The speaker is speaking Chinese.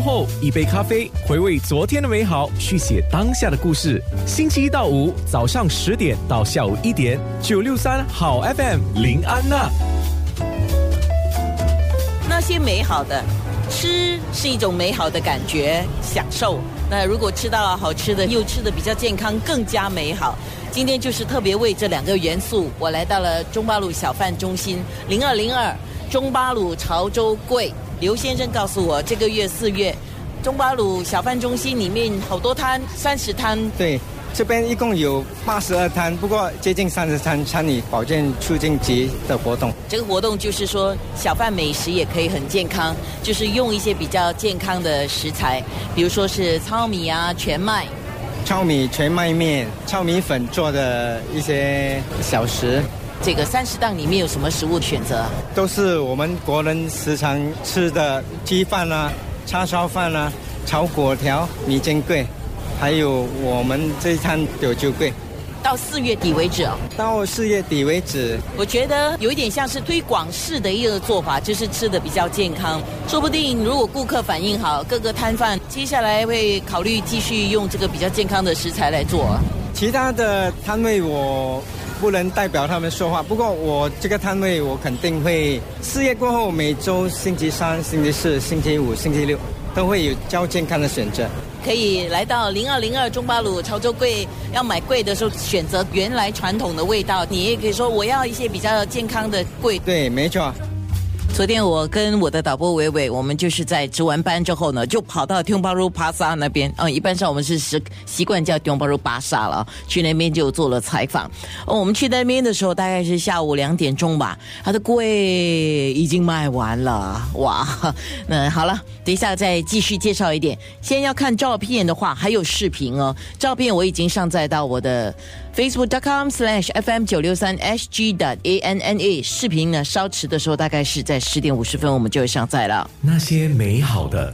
后，一杯咖啡，回味昨天的美好，续写当下的故事。星期一到五早上十点到下午一点，九六三好 FM 林安娜。那些美好的，吃是一种美好的感觉，享受。那如果吃到好吃的，又吃的比较健康，更加美好。今天就是特别为这两个元素，我来到了中巴鲁小贩中心零二零二中巴鲁潮州柜。刘先生告诉我，这个月四月，中巴鲁小贩中心里面好多摊，三十摊。对，这边一共有八十二摊，不过接近三十摊参与保健促进局的活动。这个活动就是说，小贩美食也可以很健康，就是用一些比较健康的食材，比如说是糙米啊、全麦。糙米、全麦面、糙米粉做的一些小食。这个三十档里面有什么食物选择？都是我们国人时常吃的鸡饭啊、叉烧饭啊、炒粿条、米煎粿，还有我们这一餐有酒桂。到四月底为止哦。到四月底为止，我觉得有一点像是推广式的一个做法，就是吃的比较健康。说不定如果顾客反应好，各个摊贩接下来会考虑继续用这个比较健康的食材来做。其他的摊位我。不能代表他们说话，不过我这个摊位我肯定会事业过后每周星期三、星期四、星期五、星期六都会有较健康的选择。可以来到零二零二中巴鲁潮州柜，要买贵的时候选择原来传统的味道。你也可以说我要一些比较健康的贵。对，没错。昨天我跟我的导播伟伟，我们就是在值完班之后呢，就跑到 t 巴 o 帕萨那边。嗯，一般上我们是习习惯叫 t 巴 o 巴萨了，去那边就做了采访。哦，我们去那边的时候大概是下午两点钟吧，它的柜已经卖完了。哇，那好了，等一下再继续介绍一点。先要看照片的话，还有视频哦。照片我已经上载到我的。Facebook.com/slash/fm 九六三 SG 的 ANNE 视频呢，稍迟的时候大概是在十点五十分，我们就会上载了。那些美好的。